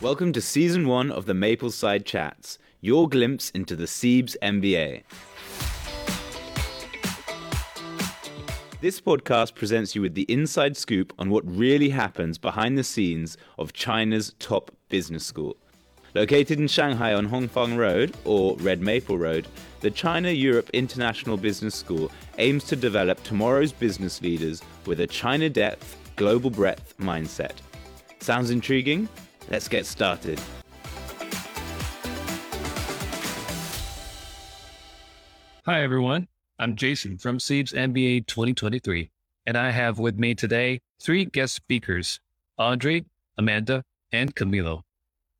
Welcome to season one of the Mapleside Chats, your glimpse into the CEIBS MBA. This podcast presents you with the inside scoop on what really happens behind the scenes of China's top business school. Located in Shanghai on Hongfang Road, or Red Maple Road, the China Europe International Business School aims to develop tomorrow's business leaders with a China depth, global breadth mindset. Sounds intriguing? Let's get started. Hi, everyone. I'm Jason from CEIBS MBA 2023, and I have with me today three guest speakers Andrei, Amanda, and Camilo.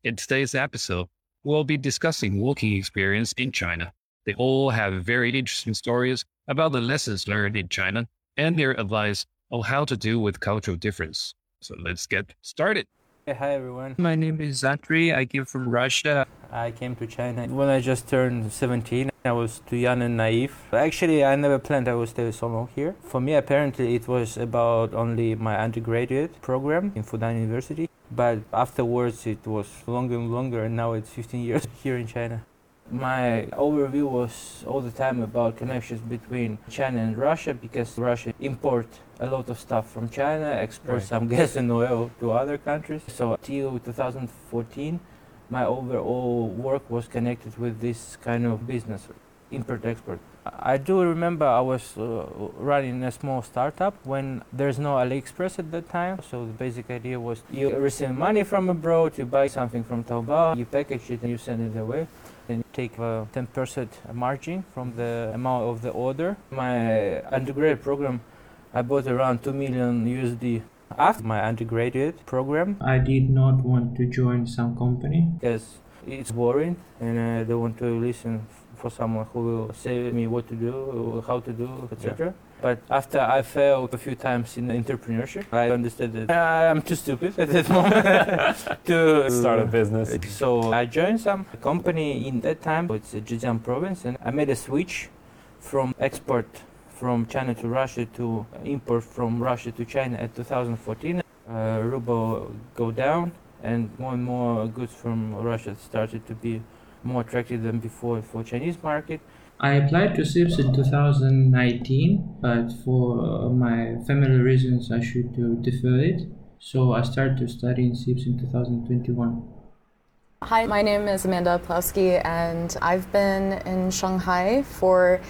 In today's episode, we'll be discussing working experience in China. They all have very interesting stories about the lessons learned in China and their advice on how to deal with cultural difference. So let's get started. Hey, hi everyone. My name is Andrei. I came from Russia. I came to China when I just turned 17. I was too young and naive. Actually, I never planned I would stay so long here. For me, apparently, it was about only my undergraduate program in Fudan University. But afterwards, it was longer and longer, and now it's 15 years here in China. My overview was all the time about connections between China and Russia because Russia import a lot of stuff from China, export right. some gas and oil to other countries. So till 2014, my overall work was connected with this kind of business, import export. I do remember I was uh, running a small startup when there's no AliExpress at that time. So the basic idea was you receive money from abroad, you buy something from Taobao, you package it and you send it away and take a 10% margin from the amount of the order. My undergraduate program, I bought around 2 million USD after my undergraduate program. I did not want to join some company. Because it's boring and I don't want to listen for someone who will say me what to do, how to do, etc. Yeah. But after I failed a few times in entrepreneurship, I understood that I'm too stupid at that moment to start a business. So I joined some company in that time. It's Zhejiang province, and I made a switch from export from China to Russia to import from Russia to China at 2014. Uh, ruble go down, and more and more goods from Russia started to be more attractive than before for Chinese market. I applied to CEIBS in 2019, but for uh, my family reasons, I should uh, defer it. So I started to study in CEIBS in 2021. Hi, my name is Amanda Pawlowski, and I've been in Shanghai for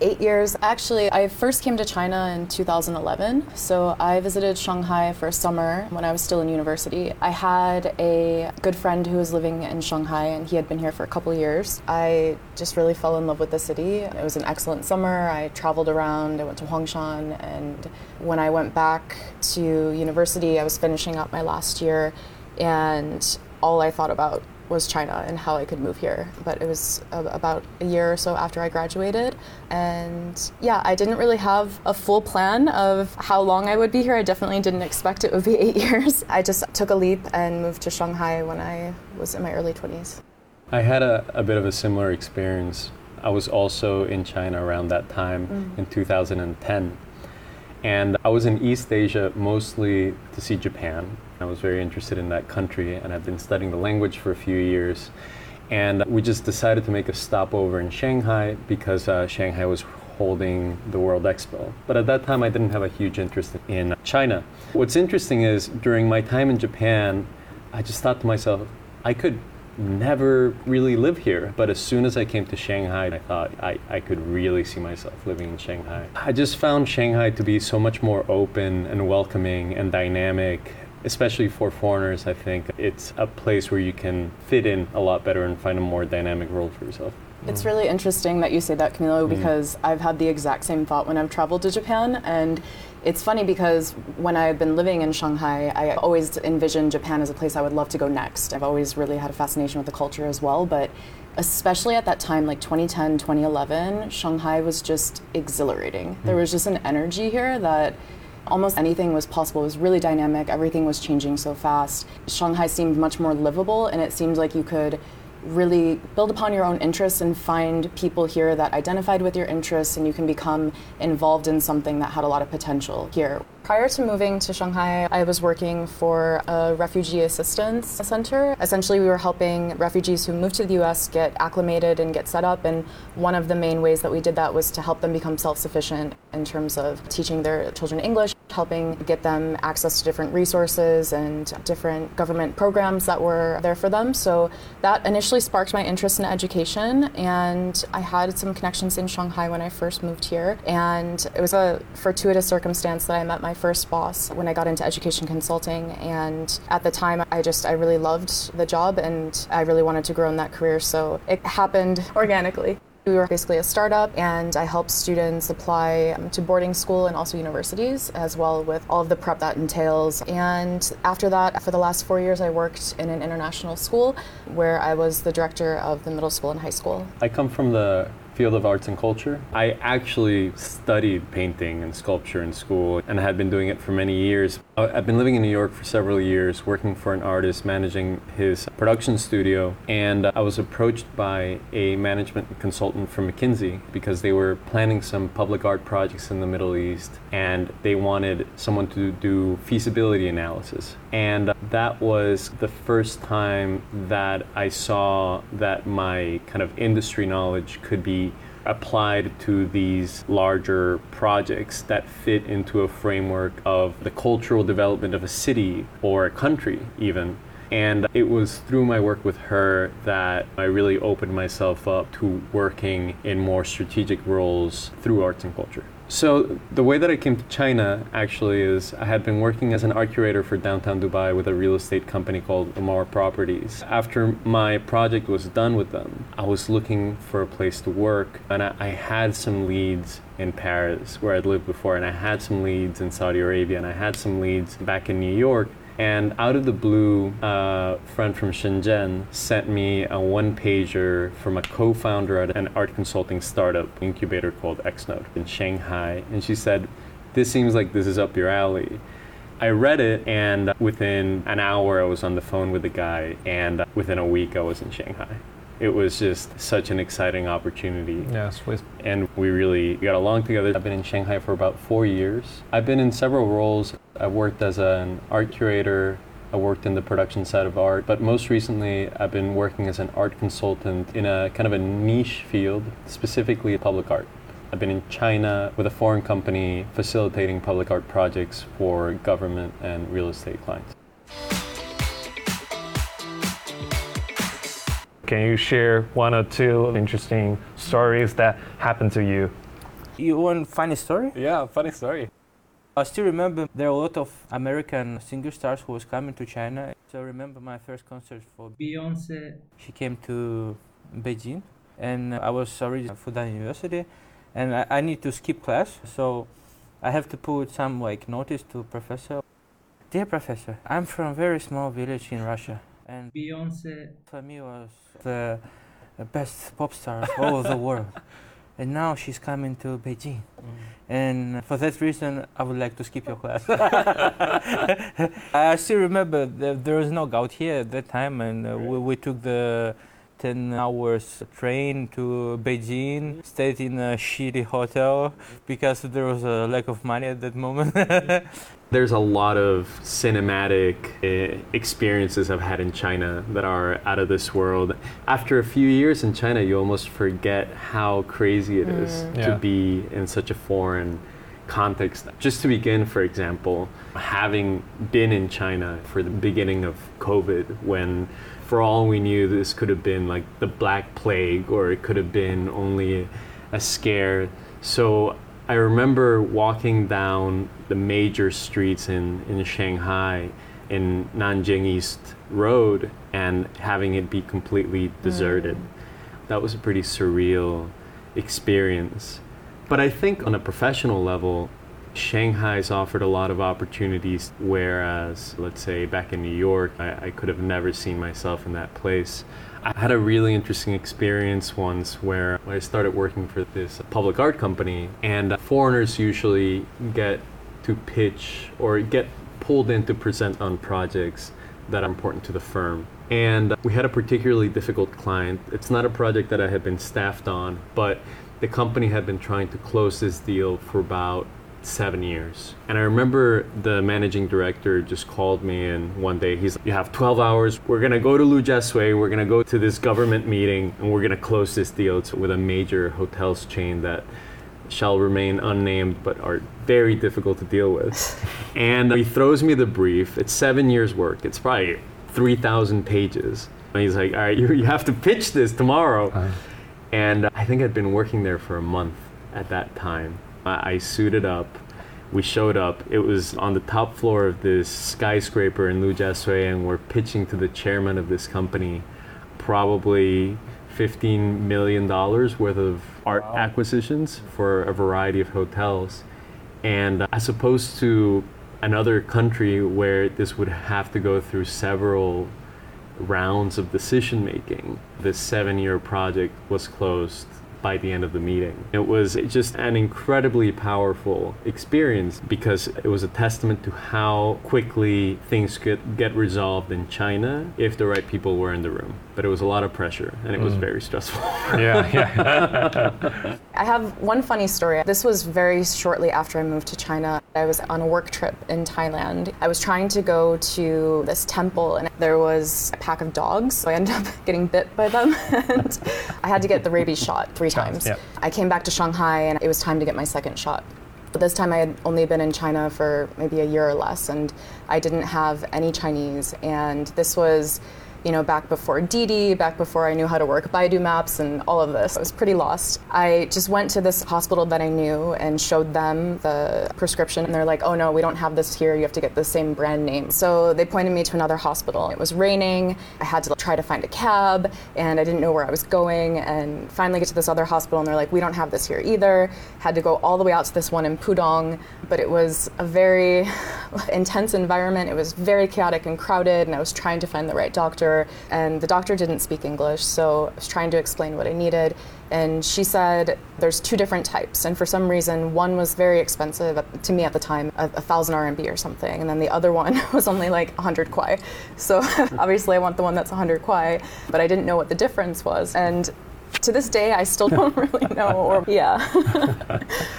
eight years. Actually, I first came to China in 2011. So I visited Shanghai for a summer when I was still in university. I had a good friend who was living in Shanghai and he had been here for a couple years. I just really fell in love with the city. It was an excellent summer. I traveled around, I went to Huangshan, and when I went back to university, I was finishing up my last year and all I thought about was China and how I could move here. But it was a, about a year or so after I graduated. And yeah, I didn't really have a full plan of how long I would be here. I definitely didn't expect it would be eight years. I just took a leap and moved to Shanghai when I was in my early 20s. I had a, a bit of a similar experience. I was also in China around that time mm. in 2010. And I was in East Asia mostly to see Japan I was very interested in that country and I've been studying the language for a few years. And we just decided to make a stopover in Shanghai because uh, Shanghai was holding the World Expo. But at that time, I didn't have a huge interest in China. What's interesting is during my time in Japan, I just thought to myself, I could never really live here. But as soon as I came to Shanghai, I thought I, I could really see myself living in Shanghai. I just found Shanghai to be so much more open and welcoming and dynamic especially for foreigners, I think it's a place where you can fit in a lot better and find a more dynamic role for yourself. It's really interesting that you say that, Camilo, mm. because I've had the exact same thought when I've traveled to Japan. And it's funny because when I've been living in Shanghai, I always envisioned Japan as a place I would love to go next. I've always really had a fascination with the culture as well. But especially at that time, like 2010, 2011, Shanghai was just exhilarating. Mm. There was just an energy here that almost anything was possible. It was really dynamic. Everything was changing so fast. Shanghai seemed much more livable, and it seemed like you could really build upon your own interests and find people here that identified with your interests, and you can become involved in something that had a lot of potential here. Prior to moving to Shanghai, I was working for a refugee assistance center. Essentially, we were helping refugees who moved to the US get acclimated and get set up. And one of the main ways that we did that was to help them become self sufficient in terms of teaching their children English, helping get them access to different resources and different government programs that were there for them. So that initially sparked my interest in education. And I had some connections in Shanghai when I first moved here. And it was a fortuitous circumstance that I met my first boss when I got into education consulting. And at the time, I just, I really loved the job and I really wanted to grow in that career. So it happened organically. We were basically a startup, and I helped students apply um, to boarding school and also universities, as well with all of the prep that entails. And after that, for the last four years, I worked in an international school where I was the director of the middle school and high school. I come from the field of arts and culture. I actually studied painting and sculpture in school and had been doing it for many years. I've been living in New York for several years, working for an artist, managing his production studio, and I was approached by a management consultant from McKinsey because they were planning some public art projects in the Middle East and they wanted someone to do feasibility analysis. And that was the first time that I saw that my kind of industry knowledge could be applied to these larger projects that fit into a framework of the cultural development of a city or a country, even. And it was through my work with her that I really opened myself up to working in more strategic roles through arts and culture. So the way that I came to China actually is I had been working as an art curator for downtown Dubai with a real estate company called Emaar Properties. After my project was done with them, I was looking for a place to work and I, I had some leads in Paris where I'd lived before and I had some leads in Saudi Arabia and I had some leads back in New York and out of the blue, a friend from Shenzhen sent me a one pager from a co founder at an art consulting startup incubator called Xnode in Shanghai. And she said, This seems like this is up your alley. I read it, and within an hour, I was on the phone with the guy, and within a week, I was in Shanghai it was just such an exciting opportunity. Yes, with and we really got along together. I've been in Shanghai for about four years. I've been in several roles. I've worked as an art curator. I worked in the production side of art, but most recently I've been working as an art consultant in a kind of a niche field, specifically public art. I've been in China with a foreign company facilitating public art projects for government and real estate clients. Can you share one or two interesting stories that happened to you? You want funny story? Yeah, funny story. I still remember there are a lot of American singer stars who was coming to China. So I remember my first concert for Beyonce. She came to Beijing, and I was already at Fudan University, and I, I need to skip class, so I have to put some like notice to professor. Dear professor, I'm from a very small village in Russia, and Beyonce for me was the best pop star of all the world. And now she's coming to Beijing. Mm. And for that reason, I would like to skip your class. I still remember there was no gaotie here at that time, and uh, we, we took the 10 hours train to Beijing, stayed in a shitty hotel because there was a lack of money at that moment. There's a lot of cinematic uh, experiences I've had in China that are out of this world. After a few years in China, you almost forget how crazy it is mm. to yeah. be in such a foreign context. Just to begin, for example, having been in China for the beginning of COVID when for all we knew, this could have been like the Black Plague, or it could have been only a scare. So I remember walking down the major streets in, in Shanghai, in Nanjing East Road, and having it be completely deserted. Mm. That was a pretty surreal experience. But I think on a professional level, Shanghai's offered a lot of opportunities, whereas, let's say, back in New York, I, I, could have never seen myself in that place. I had a really interesting experience once where I started working for this public art company, and foreigners usually get to pitch or get pulled in to present on projects that are important to the firm. And we had a particularly difficult client. It's not a project that I had been staffed on, but the company had been trying to close this deal for about seven years. And I remember the managing director just called me and one day he's like, You have 12 hours. We're going to go to Lu Lujiazui. We're going to go to this government meeting and we're going to close this deal it's with a major hotels chain that shall remain unnamed but are very difficult to deal with. and he throws me the brief. It's seven years' work. It's probably 3,000 pages. And he's like, All right, you, you have to pitch this tomorrow. Uh, And I think I'd been working there for a month at that time. I, I suited up. We showed up. It was on the top floor of this skyscraper in Lujiazui, and we're pitching to the chairman of this company probably $15 million worth of art acquisitions for a variety of hotels. And uh, as opposed to another country where this would have to go through several rounds of decision making. This seven year project was closed by the end of the meeting. It was just an incredibly powerful experience because it was a testament to how quickly things could get resolved in China if the right people were in the room. But it was a lot of pressure and it was mm. very stressful. yeah, yeah. I have one funny story. This was very shortly after I moved to China. I was on a work trip in Thailand. I was trying to go to this temple, and there was a pack of dogs. So I ended up getting bit by them, and I had to get the rabies shot three times. yeah. I came back to Shanghai, and it was time to get my second shot. But this time I had only been in China for maybe a year or less, and I didn't have any Chinese. And this was, you know, back before Didi, back before I knew how to work Baidu Maps and all of this. I was pretty lost. I just went to this hospital that I knew and showed them the prescription, and they're like, oh no, we don't have this here. You have to get the same brand name. So they pointed me to another hospital. It was raining. I had to try to find a cab, and I didn't know where I was going. And finally get to this other hospital, and they're like, we don't have this here either. Had to go all the way out to this one in Pudong, but it was a very intense environment. It was very chaotic and crowded, and I was trying to find the right doctor. And the doctor didn't speak English, so I was trying to explain what I needed. And she said there's two different types, and for some reason, one was very expensive uh, to me at the time, a, a thousand RMB or something, and then the other one was only like 100 kuai. So obviously, I want the one that's 100 kuai, but I didn't know what the difference was. And to this day, I still don't really know. Or yeah.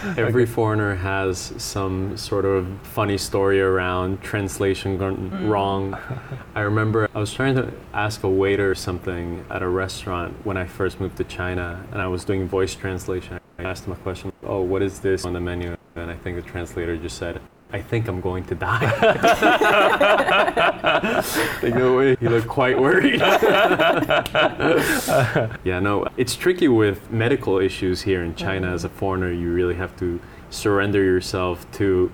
Every foreigner has some sort of funny story around translation gone mm. wrong. I remember I was trying to ask a waiter something at a restaurant when I first moved to China, and I was doing voice translation. I asked him a question, "Oh, what is this on the menu?" And I think the translator just said, "I think I'm going to die." they go away. He looked quite worried. yeah, no, it's tricky with medical issues here in China. Mm-hmm. As a foreigner, you really have to surrender yourself to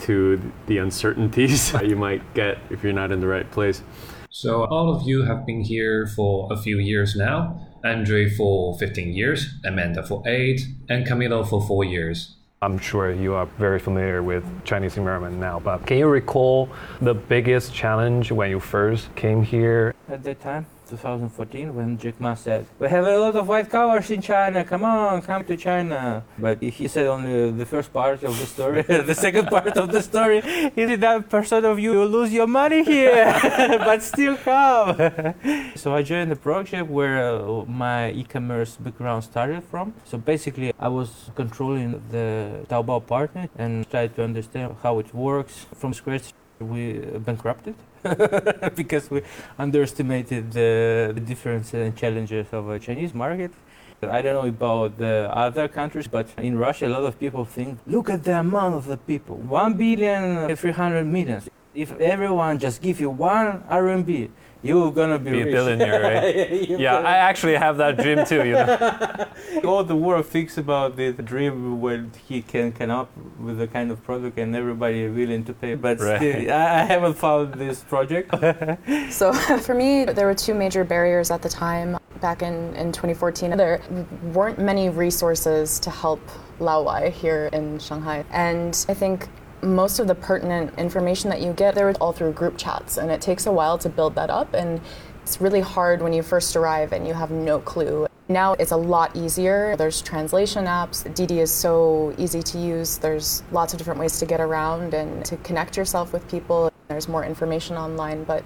to the uncertainties that you might get if you're not in the right place. So all of you have been here for a few years now. Andrei for 15 years, Amanda for 8, and Camilo for 4 years. I'm sure you are very familiar with Chinese environment now, but can you recall the biggest challenge when you first came here? At that time, 2014, when Jack Ma said, We have a lot of white collars in China, come on, come to China. But he said only the first part of the story. the second part of the story is that percent of you will lose your money here, but still come. so I joined the project where uh, my e commerce background started from. So basically, I was controlling the Taobao partner and tried to understand how it works from scratch. We bankrupted because we underestimated the, the difference and challenges of a Chinese market. I don't know about the other countries, but in Russia, a lot of people think, look at the amount of the people 1 billion, 300 million. If everyone just give you one RMB, you're gonna be, Be a billionaire, right? You're Yeah, I actually have that dream too, you know. all the world thinks about this dream when he can come up with the kind of product and everybody willing to pay. But Right. still, I I haven't found this project. So for me, there were two major barriers at the time. Back in, in 2014, there weren't many resources to help Laowai here in Shanghai. And I think most of the pertinent information that you get, they were all through group chats. And it takes a while to build that up. And it's really hard when you first arrive and you have no clue. Now it's a lot easier. There's translation apps. Didi is so easy to use. There's lots of different ways to get around and to connect yourself with people. There's more information online, but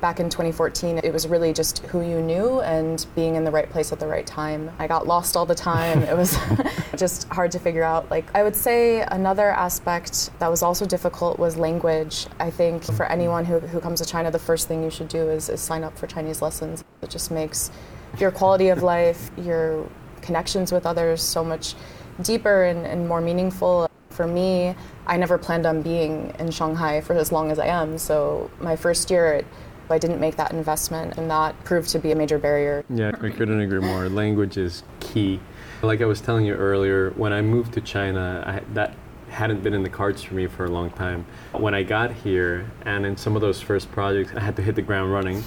back in 2014, it was really just who you knew and being in the right place at the right time. I got lost all the time. it was just hard to figure out. Like, I would say another aspect that was also difficult was language. I think for anyone who, who comes to China, the first thing you should do is, is sign up for Chinese lessons. It just makes your quality of life, your connections with others so much deeper and, and more meaningful. For me, I never planned on being in Shanghai for as long as I am. So my first year, it, I didn't make that investment, and that proved to be a major barrier. Yeah, I couldn't agree more. Language is key. Like I was telling you earlier, when I moved to China, I, that hadn't been in the cards for me for a long time. When I got here, and in some of those first projects, I had to hit the ground running.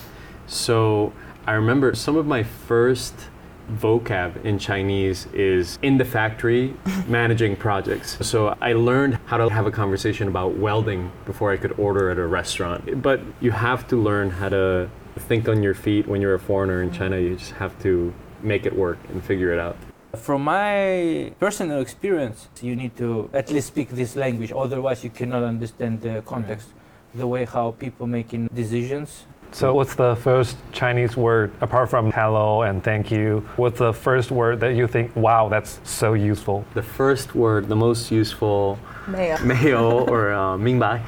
So I remember some of my first vocab in Chinese is in the factory managing projects. So I learned how to have a conversation about welding before I could order at a restaurant. But you have to learn how to think on your feet when you're a foreigner in China. You just have to make it work and figure it out. From my personal experience, you need to at least speak this language, otherwise, you cannot understand the context, the way how people making decisions so, what's the first Chinese word apart from hello and thank you? What's the first word that you think, wow, that's so useful? The first word, the most useful. Mayo. Or uh, Mingbai.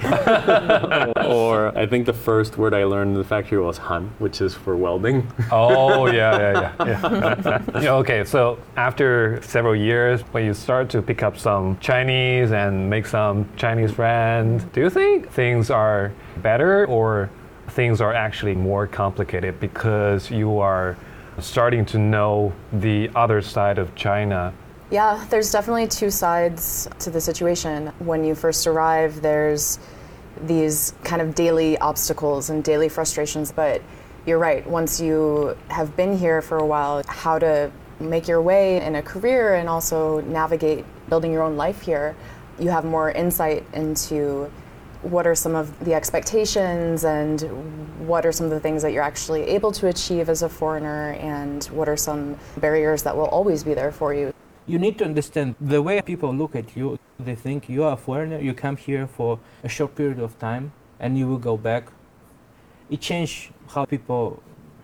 or I think the first word I learned in the factory was Han, which is for welding. oh, yeah, yeah. yeah. yeah. Okay, so after several years, when you start to pick up some Chinese and make some Chinese friends, do you think things are better or things are actually more complicated because you are starting to know the other side of China. Yeah, there's definitely two sides to the situation. When you first arrive, there's these kind of daily obstacles and daily frustrations, but you're right. Once you have been here for a while, how to make your way in a career and also navigate building your own life here, you have more insight into what are some of the expectations and what are some of the things that you're actually able to achieve as a foreigner and what are some barriers that will always be there for you? You need to understand the way people look at you. They think you are a foreigner you come here for a short period of time and you will go back. It changes how people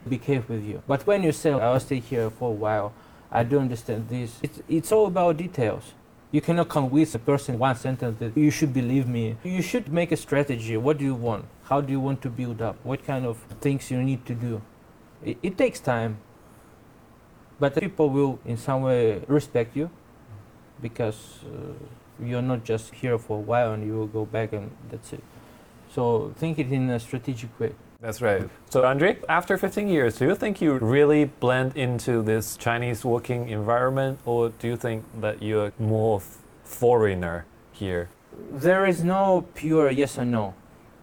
behave with you. But when you say oh, i'll stay here for a while i do understand this it's, it's all about details you cannot convince a person one sentence that you should believe me. You should make a strategy. What do you want? How do you want to build up? What kind of things you need to do? It, it takes time, but people will in some way respect you because uh, you're not just here for a while and you will go back and that's it. So think it in a strategic way. That's right. So, Andrei, after 15 years, do you think you really blend into this Chinese working environment, or do you think that you're more foreigner here? There is no pure yes or no.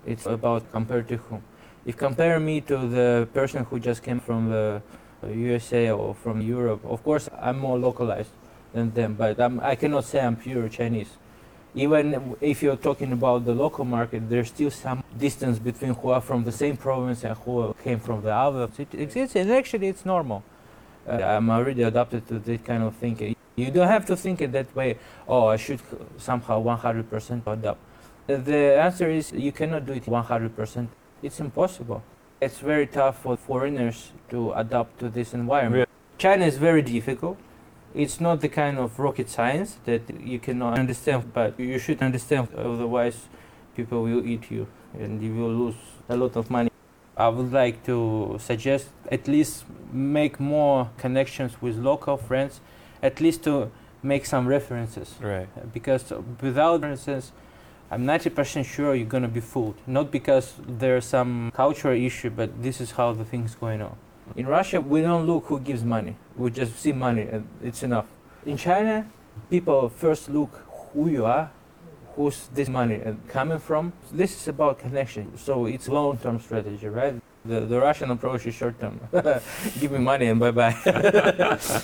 It's about compared to whom. If compare me to the person who just came from the uh, USA or from Europe, of course I'm more localized than them, but I'm, I cannot say I'm pure Chinese even if you're talking about the local market, there's still some distance between who are from the same province and who came from the other. It exists, and actually, it's normal. Uh, I'm already adapted to this kind of thinking. You don't have to think it that way. Oh, I should somehow 100% adapt. The answer is you cannot do it 100%. It's impossible. It's very tough for foreigners to adapt to this environment. China is very difficult it's not the kind of rocket science that you cannot understand, but you should understand, otherwise, people will eat you and you will lose a lot of money. I would like to suggest at least make more connections with local friends, at least to make some references. Right. Because without references, I'm 90% sure you're gonna be fooled. Not because there's some cultural issue, but this is how the thing's going on. In Russia, we don't look who gives money. We just see money and it's enough. In China, people first look who you are, who's this money coming from. This is about connection. So it's long-term strategy, right? The, the Russian approach is short-term. Give me money and bye-bye.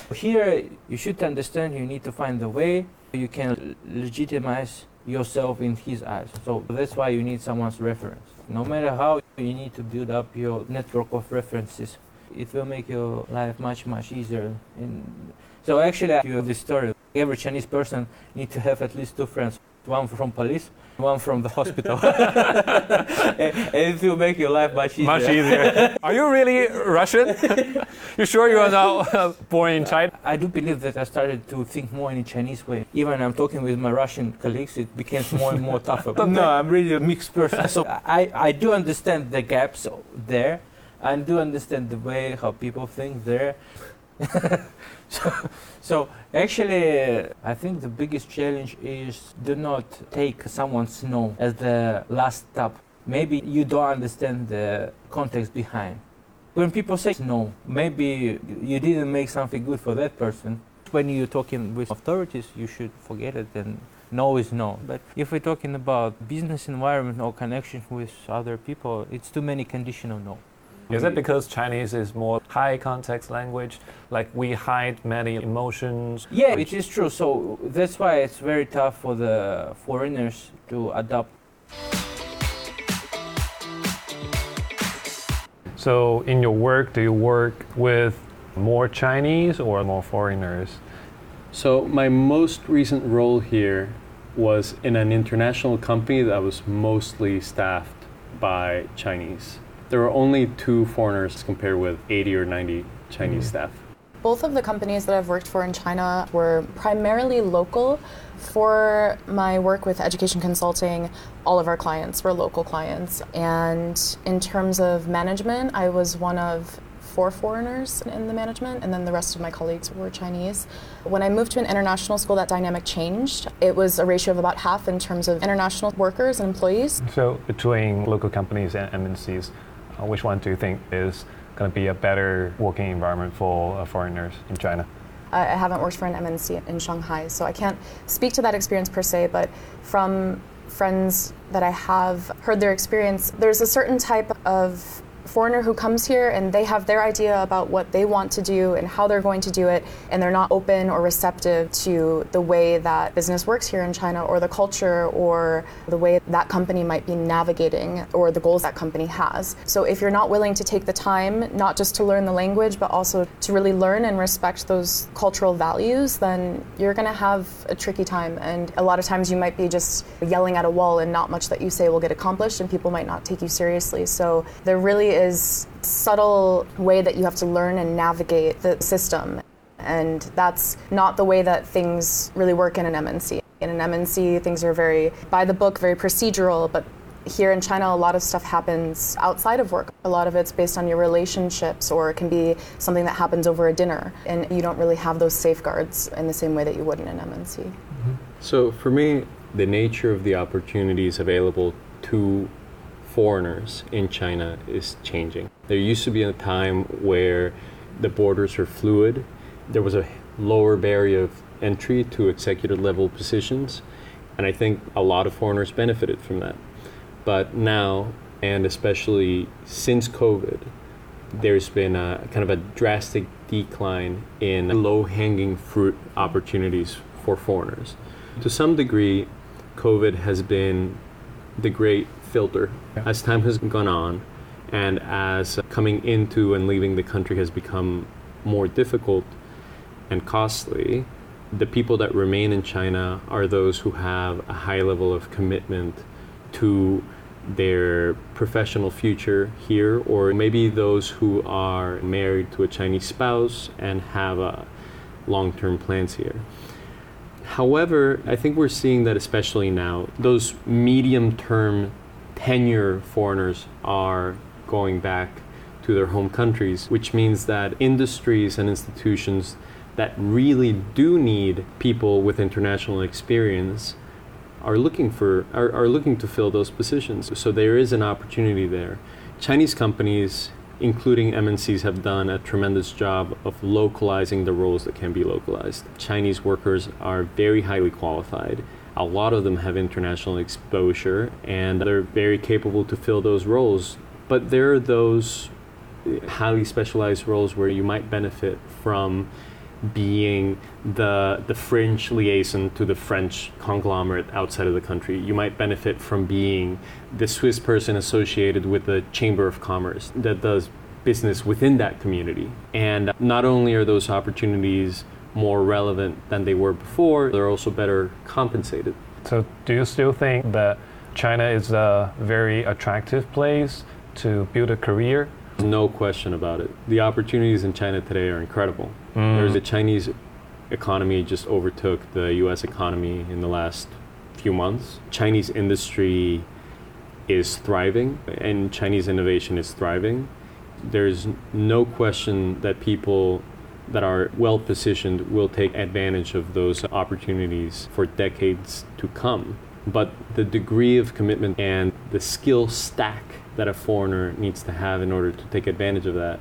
Here, you should understand you need to find the way you can legitimize yourself in his eyes. So that's why you need someone's reference. No matter how, you need to build up your network of references it will make your life much much easier. And so actually, you have this story. Every Chinese person need to have at least two friends, one from police, one from the hospital. and it will make your life much easier. Much easier. Are you really Russian? you sure you are not uh, born in China? I do believe that I started to think more in a Chinese way. Even I'm talking with my Russian colleagues, it becomes more and more tougher. no, I'm really a mixed person. So I, I do understand the gaps there. I do understand the way how people think there. so, so actually, I think the biggest challenge is do not take someone's no as the last stop. Maybe you don't understand the context behind. When people say no, maybe you didn't make something good for that person. When you're talking with authorities, you should forget it and no is no. But if we're talking about business environment or connection with other people, it's too many conditional no. Is it because Chinese is more high context language? Like we hide many emotions? Yeah, it is true. So that's why it's very tough for the foreigners to adopt. So in your work, do you work with more Chinese or more foreigners? So my most recent role here was in an international company that was mostly staffed by Chinese there were only two foreigners compared with 80 or 90 Chinese mm. staff. Both of the companies that I've worked for in China were primarily local. For my work with education consulting, all of our clients were local clients. And in terms of management, I was one of four foreigners in the management, and then the rest of my colleagues were Chinese. When I moved to an international school, that dynamic changed. It was a ratio of about half in terms of international workers and employees. So, between local companies and MNCs, which one do you think is going to be a better working environment for uh, foreigners in China? I haven't worked for an MNC in Shanghai, so I can't speak to that experience per se, but from friends that I have heard their experience, there's a certain type of foreigner who comes here and they have their idea about what they want to do and how they're going to do it, and they're not open or receptive to the way that business works here in China or the culture or the way that company might be navigating or the goals that company has. So if you're not willing to take the time, not just to learn the language, but also to really learn and respect those cultural values, then you're going to have a tricky time. And a lot of times you might be just yelling at a wall and not much that you say will get accomplished, and people might not take you seriously. So there really is subtle way that you have to learn and navigate the system. And that's not the way that things really work in an MNC. In an MNC, things are very by the book, very procedural, but here in China, a lot of stuff happens outside of work. A lot of it's based on your relationships, or it can be something that happens over a dinner, and you don't really have those safeguards in the same way that you would in an MNC. Mm-hmm. So, for me, the nature of the opportunities available to foreigners in China is changing. There used to be a time where the borders were fluid. There was a lower barrier of entry to executive level positions, and I think a lot of foreigners benefited from that. But now, and especially since COVID, there's been a kind of a drastic decline in low hanging fruit opportunities for foreigners. To some degree, COVID has been the great filter yeah. as time has gone on and as coming into and leaving the country has become more difficult and costly the people that remain in China are those who have a high level of commitment to their professional future here, or maybe those who are married to a Chinese spouse and have a long term plans here. However, I think we're seeing that especially now, those medium term tenure foreigners are going back to their home countries, which means that industries and institutions that really do need people with international experience are looking for are, are looking to fill those positions. So there is an opportunity there. Chinese companies, including MNCs, have done a tremendous job of localizing the roles that can be localized. Chinese workers are very highly qualified a lot of them have international exposure and they're very capable to fill those roles. But there are those highly specialized roles where you might benefit from being the the French liaison to the French conglomerate outside of the country. You might benefit from being the Swiss person associated with the Chamber of Commerce that does business within that community. And not only are those opportunities more relevant than they were before. They're also better compensated. So, do you still think that China is a very attractive place to build a career? No question about it. The opportunities in China today are incredible. Mm. There's the Chinese economy just overtook the US economy in the last few months. Chinese industry is thriving and Chinese innovation is thriving. There's no question that people that are well positioned will take advantage of those opportunities for decades to come. But the degree of commitment and the skill stack that a foreigner needs to have in order to take advantage of that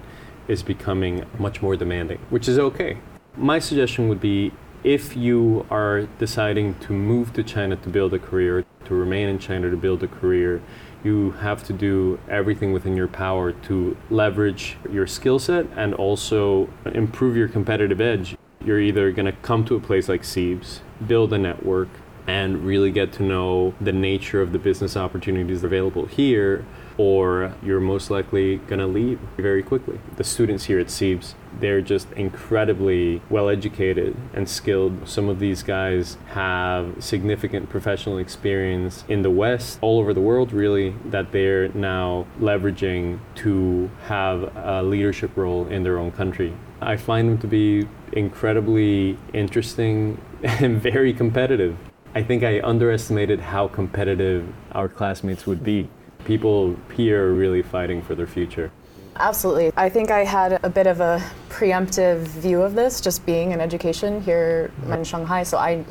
is becoming much more demanding, which is okay. My suggestion would be if you are deciding to move to China to build a career, to remain in China to build a career, you have to do everything within your power to leverage your skill set and also improve your competitive edge. You're either going to come to a place like CEIBS, build a network, and really get to know the nature of the business opportunities available here, or you're most likely going to leave very quickly. The students here at CEIBS, they're just incredibly well educated and skilled. Some of these guys have significant professional experience in the West, all over the world, really, that they're now leveraging to have a leadership role in their own country. I find them to be incredibly interesting and very competitive. I think I underestimated how competitive our classmates would be. People here really fighting for their future. Absolutely. I think I had a bit of a preemptive view of this, just being in education here in Shanghai. So I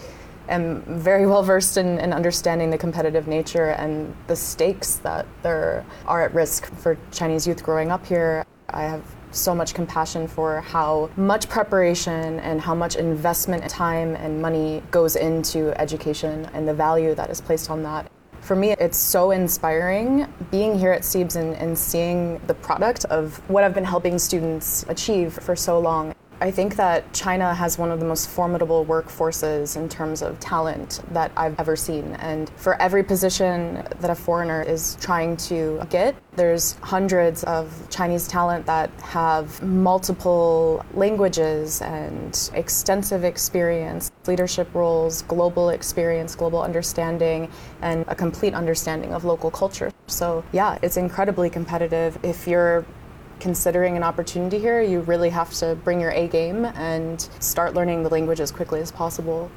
am very well versed in, in understanding the competitive nature and the stakes that there are at risk for Chinese youth growing up here. I have so much compassion for how much preparation and how much investment, time, and money goes into education and the value that is placed on that. For me, it's so inspiring being here at CEIBS and, and seeing the product of what I've been helping students achieve for so long. I think that China has one of the most formidable workforces in terms of talent that I've ever seen. And for every position that a foreigner is trying to get, there's hundreds of Chinese talent that have multiple languages and extensive experience, leadership roles, global experience, global understanding, and a complete understanding of local culture. So, yeah, it's incredibly competitive. If you're considering an opportunity here, you really have to bring your A game and start learning the language as quickly as possible.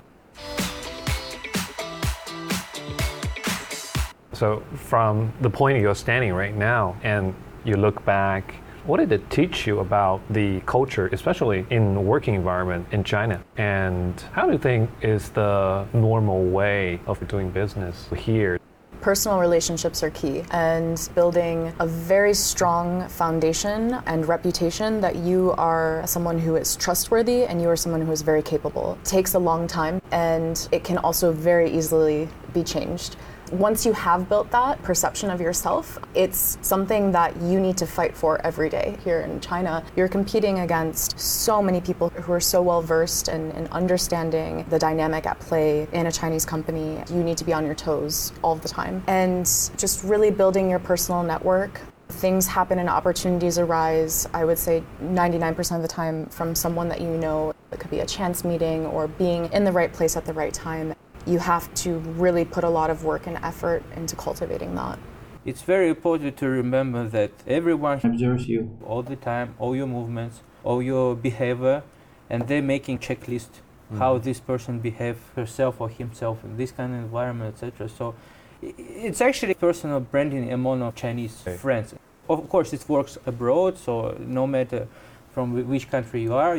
So, from the point you're standing right now, and you look back, what did it teach you about the culture, especially in the working environment in China? And how do you think is the normal way of doing business here? Personal relationships are key, and building a very strong foundation and reputation that you are someone who is trustworthy and you are someone who is very capable takes a long time, and it can also very easily be changed. Once you have built that perception of yourself, it's something that you need to fight for every day. Here in China, you're competing against so many people who are so well versed in, in understanding the dynamic at play in a Chinese company. You need to be on your toes all the time. And just really building your personal network things happen and opportunities arise, I would say 99% of the time from someone that you know. It could be a chance meeting or being in the right place at the right time. You have to really put a lot of work and effort into cultivating that. It's very important to remember that everyone Observes you. all the time, all your movements, all your behavior, and they're making checklist mm-hmm. how this person behave herself or himself in this kind of environment, etc. So it's actually personal branding among our Chinese Okay. friends. Of course, it works abroad, so no matter from which country you are,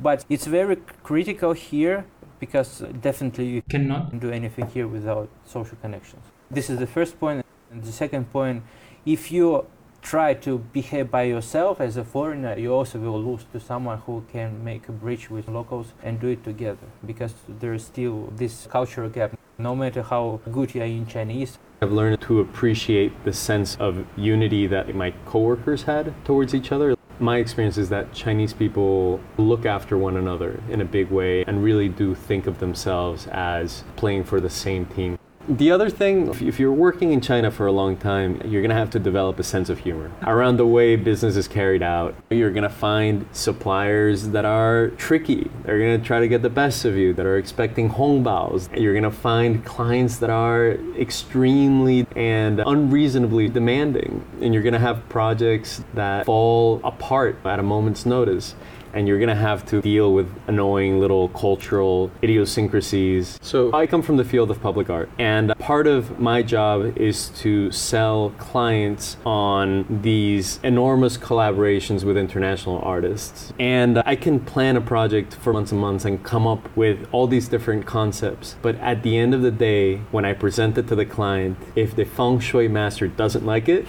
but it's very critical here because definitely you Cannot. do anything here without social connections. This is the first point. And the second point, if you try to behave by yourself as a foreigner, you also will lose to someone who can make a bridge with locals and do it together because there is still this cultural gap. No matter how good you are in Chinese, I've learned to appreciate the sense of unity that my coworkers had towards each other. My experience is that Chinese people look after one another in a big way and really do think of themselves as playing for the same team. The other thing, if- you're working in China for a long time, you're going to have to develop a sense of humor around the way business is carried out. You're going to find suppliers that are tricky. They're going to try to get the best of you, that are expecting hongbaos. You're going to find clients that are extremely and unreasonably demanding. And you're going to have projects that fall apart at a moment's notice and you're gonna have to deal with annoying little cultural idiosyncrasies. So I come from the field of public art, and part of my job is to sell clients on these enormous collaborations with international artists. And I can plan a project for months and months and come up with all these different concepts. But at the end of the day, when I present it to the client, if the feng shui master doesn't like it,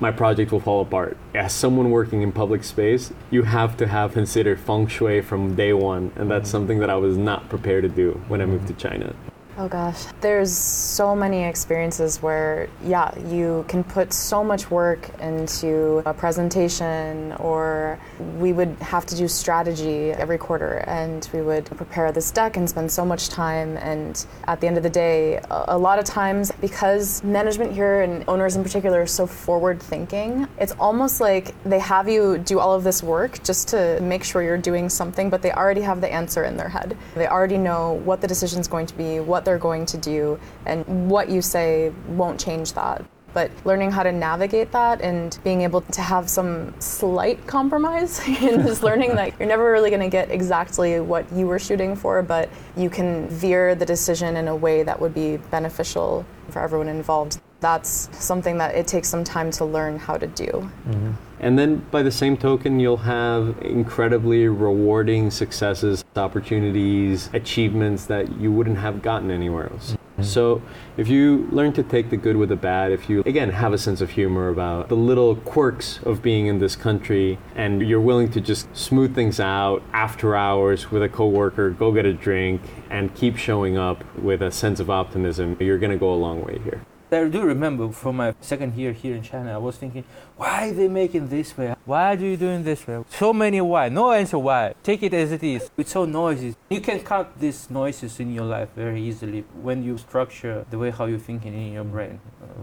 my project will fall apart. As someone working in public space, you have to have considered feng shui from day one, and that's mm-hmm. something that I was not prepared to do when I moved to China. Oh gosh, there's so many experiences where, yeah, you can put so much work into a presentation, or we would have to do strategy every quarter, and we would prepare this deck and spend so much time. And at the end of the day, a lot of times, because management here and owners in particular are so forward thinking, it's almost like they have you do all of this work just to make sure you're doing something, but they already have the answer in their head. They already know what the decision is going to be, what they're going to do, and what you say won't change that. But learning how to navigate that and being able to have some slight compromise and just learning that you're never really going to get exactly what you were shooting for, but you can veer the decision in a way that would be beneficial for everyone involved. That's something that it takes some time to learn how to do. Mm-hmm. And then by the same token, you'll have incredibly rewarding successes, opportunities, achievements that you wouldn't have gotten anywhere else. Mm-hmm. So, if you learn to take the good with the bad, if you again have a sense of humor about the little quirks of being in this country, and you're willing to just smooth things out after hours with a coworker, go get a drink, and keep showing up with a sense of optimism, you're going to go a long way here. I do remember from my second year here in China, I was thinking, why they making this way? Why do you doing this way? So many why. No answer why. Take it as it is. It's so noisy. You can count these noises in your life very easily when you structure the way how you're thinking in your brain.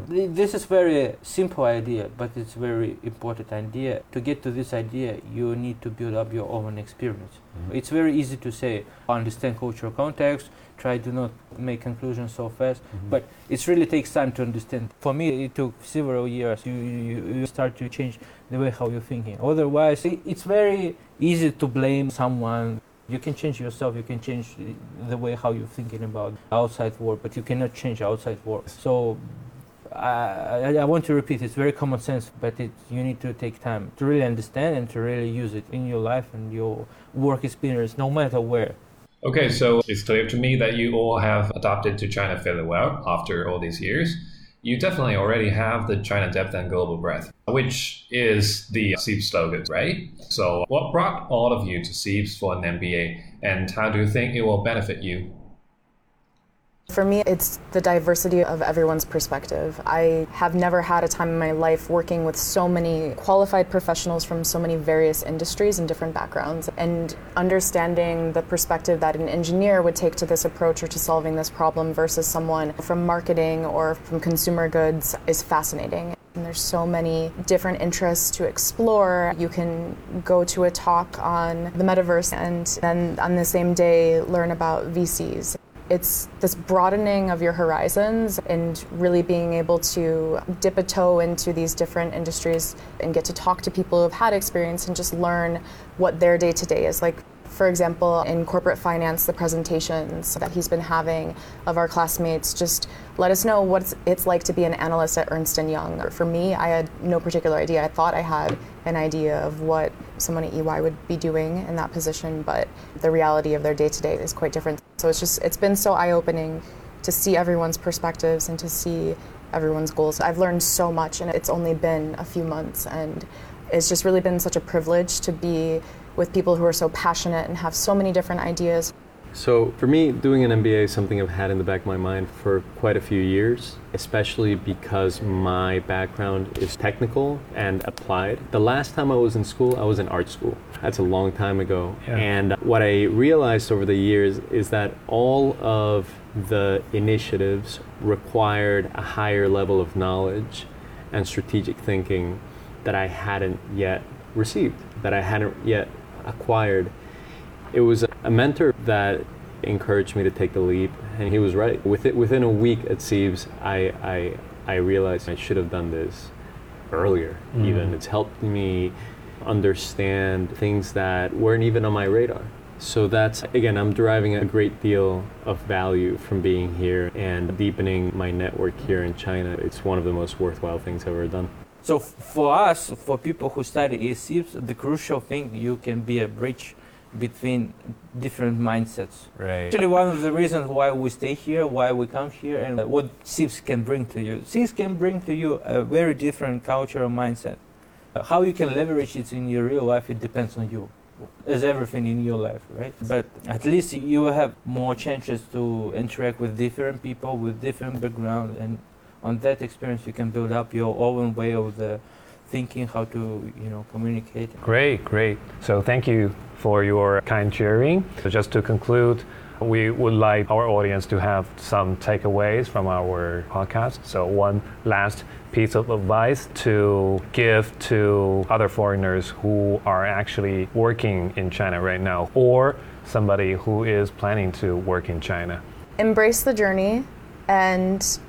Th- this is very simple idea, but it's very important idea. To get to this idea, you need to build up your own experience. Mm-hmm. It's very easy to say, understand cultural context, try to not make conclusions so fast, mm-hmm. but it really takes time to understand. For me, it took several years. You, you, you start to change the way how you're thinking. Otherwise, it, it's very easy to blame someone. You can change yourself. You can change the- the way how you're thinking about outside world, but you cannot change outside world. So. I, I, want to repeat, it's very common sense, but it, you need to take time to really understand and to really use it in your life and your work experience, no matter where. Okay, so it's clear to me that you all have adapted to China fairly well after all these years. You definitely already have the China depth and global breadth, which is the CEIBS slogan, right? So, what brought all of you to CEIBS for an MBA, and how do you think it will benefit you? For me, it's the diversity of everyone's perspective. I have never had a time in my life working with so many qualified professionals from so many various industries and different backgrounds. And understanding the perspective that an engineer would take to this approach or to solving this problem versus someone from marketing or from consumer goods is fascinating. And there's so many different interests to explore. You can go to a talk on the metaverse and then on the same day learn about VCs. It's this broadening of your horizons and really being able to dip a toe into these different industries and get to talk to people who have had experience and just learn what their day to day is like. For example, in corporate finance, the presentations that he's been having of our classmates just let us know what it's like to be an analyst at Ernst & Young. For me, I had no particular idea. I thought I had an idea of what someone at EY would be doing in that position, but the reality of their day-to-day is quite different. So it's just it's been so eye-opening to see everyone's perspectives and to see everyone's goals. I've learned so much and it's only been a few months and it's just really been such a privilege to be with people who are so passionate and have so many different ideas. So for me, doing an MBA is something I've had in the back of my mind for quite a few years, especially because my background is technical and applied. The last time I was in school, I was in art school. That's a long time ago. Yeah. And what I realized over the years is that all of the initiatives required a higher level of knowledge and strategic thinking that I hadn't yet received, that I hadn't yet acquired. It was a mentor that encouraged me to take the leap, and he was right. Within, within a week at CEIBS, I, I, I realized I should have done this earlier, Mm. even. It's helped me understand things that weren't even on my radar. So that's, again, I'm deriving a great deal of value from being here and deepening my network here in China. It's one of the most worthwhile things I've ever done. So for us, for people who study ESIPs, the crucial thing you can be a bridge between different mindsets. Right. Actually, one of the reasons why we stay here, why we come here, and what CEIBS can bring to you. CEIBS can bring to you a very different cultural mindset. How you can leverage it in your real life, it depends on you. As everything in your life, right? But at least you will have more chances to interact with different people with different background, and on that experience, you can build up your own way of the thinking, how to, you know, communicate. Great, great. So thank you for your kind sharing. So just to conclude, we would like our audience to have some takeaways from our podcast. So one last piece of advice to give to other foreigners who are actually working in China right now or somebody who is planning to work in China. Embrace the journey and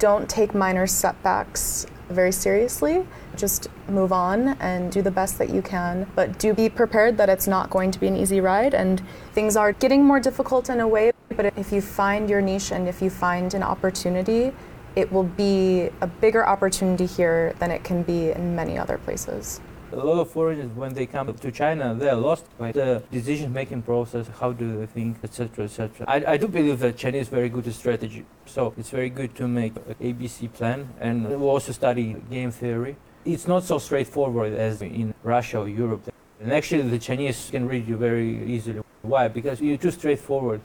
don't take minor setbacks very seriously. Just move on and do the best that you can. But do be prepared that it's not going to be an easy ride and things are getting more difficult in a way. But if you find your niche and if you find an opportunity, it will be a bigger opportunity here than it can be in many other places. A lot of foreigners, when they come to China, they're lost by the decision-making process. How do they think, etc., etc. I, I do believe that Chinese is very good at strategy. So it's very good to make an ABC plan, and we also study game theory. It's not so straightforward as in Russia or Europe. And actually, the Chinese can read you very easily. Why? Because you're too straightforward.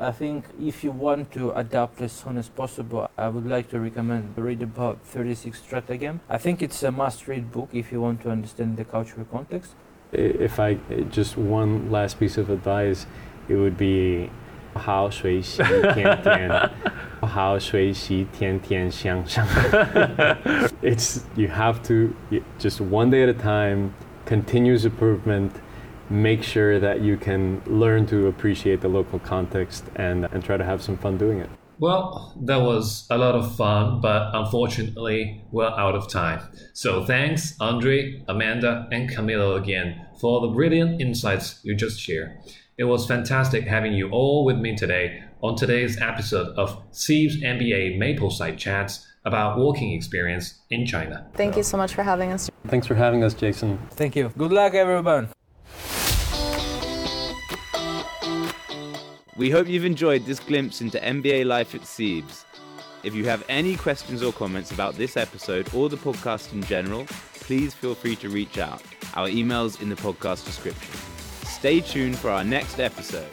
I think if you want to adapt as soon as possible, I would like to recommend to read about 36 Stratagem. I think it's a must-read book if you want to understand the cultural context. I- If I just one last piece of advice, it would be 好水洗天天，好水洗天天向上。It's you have to y- just one day at a time, continuous improvement. Make sure that you can learn to appreciate the local context and, and try to have some fun doing it. Well, that was a lot of fun, but unfortunately, we're out of time. So thanks, Andrei, Amanda, and Camilo again for the brilliant insights you just shared. It was fantastic having you all with me today on today's episode of CEIBS MBA Mapleside Chats about working experience in China. Thank you so much for having us. Thanks for having us, Jason. Thank you. Good luck, everyone. We hope you've enjoyed this glimpse into MBA life at CEIBS. If you have any questions or comments about this episode or the podcast in general, please feel free to reach out. Our email's in the podcast description. Stay tuned for our next episode.